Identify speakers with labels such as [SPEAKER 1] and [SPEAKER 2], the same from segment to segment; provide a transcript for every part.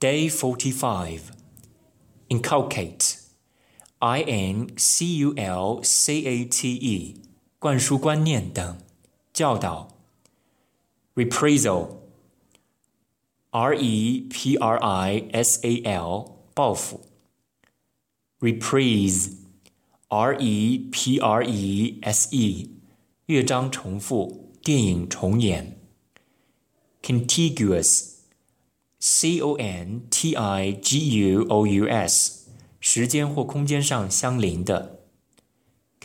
[SPEAKER 1] Day 45. Inculcate. I N C U L C A T E. 灌输观念等。教导。Reprisal. R E P R I S A L. 报复。Reprise. R E P R E S E. 乐章重复，电影重演。Contiguous. C O N T I G U O U S，时间或空间上相邻的。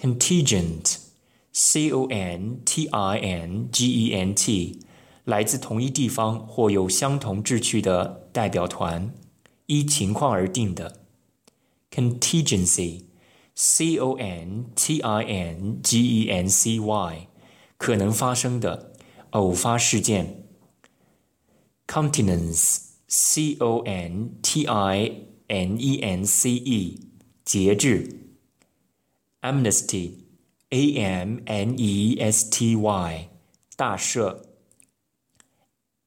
[SPEAKER 1] Contingent，C O N T I N G E N T，来自同一地方或有相同志趣的代表团，依情况而定的。Contingency，C O N T I N G E N C Y，可能发生的偶发事件。Continence。C O N T I N E N C E，节制。Amnesty，A M N E S T Y，大赦。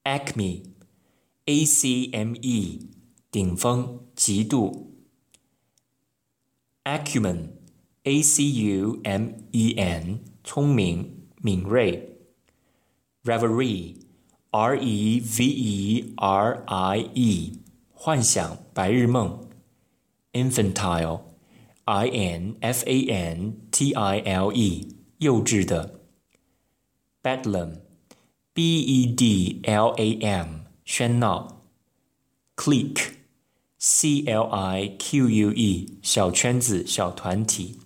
[SPEAKER 1] Acme，A C M E，顶峰，极度。Acumen，A C U M E N，聪明，敏锐。Reverie。 R E V E R I E，幻想，白日梦。Infantile，I N F A N T I L E，幼稚的。Bedlam，B E D L A M，喧闹。Clique，C L I Q U E，小圈子，小团体。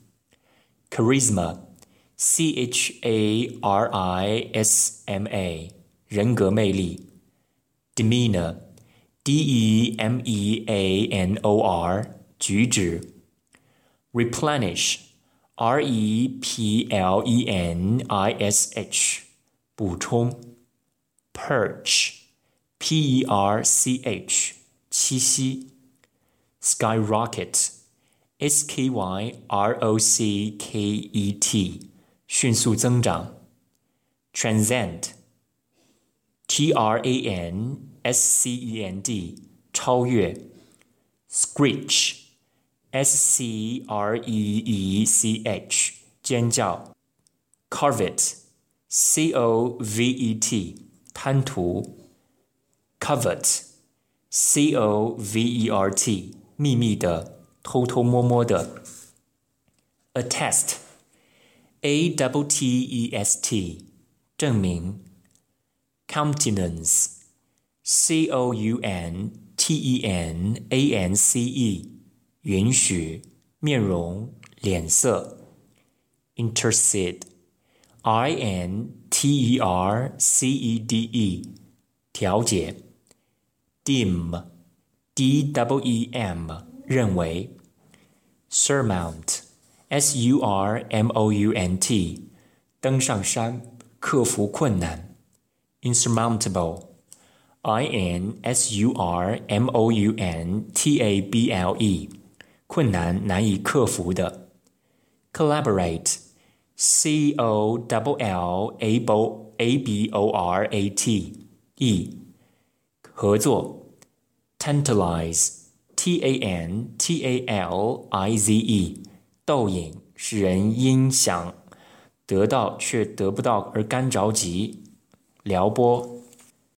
[SPEAKER 1] Charisma，C H A R I S M A。 人格魅力，demeanor，d e m e a n o r，举止，replenish，r e p l e n i s h，补充，perch，p e r c h，栖息，skyrocket，s k y r o c k e t，迅速增长，transcend。Trans transcend. T R A N S C E N D 超越，screech S C R E E C H 尖叫，covet C O V E T 贪图，covert C O V E R T 秘密的，偷偷摸摸的，attest A W T E S T 证明。countenance, c o u n t e n a n c e, 允许面容脸色. Intercede, i n t e r c e d e, 调解. Deem, d w e m, 认为. Surmount, s u r m o u n t, 登上山克服困难 insurmountable, I N S U R M O U N T A B L E，困难难以克服的。collaborate, C O L L A B O A B O R A T E，合作。tantalize, T A N T A L I Z E，逗引，使人因想得到却得不到而干着急。 撩拨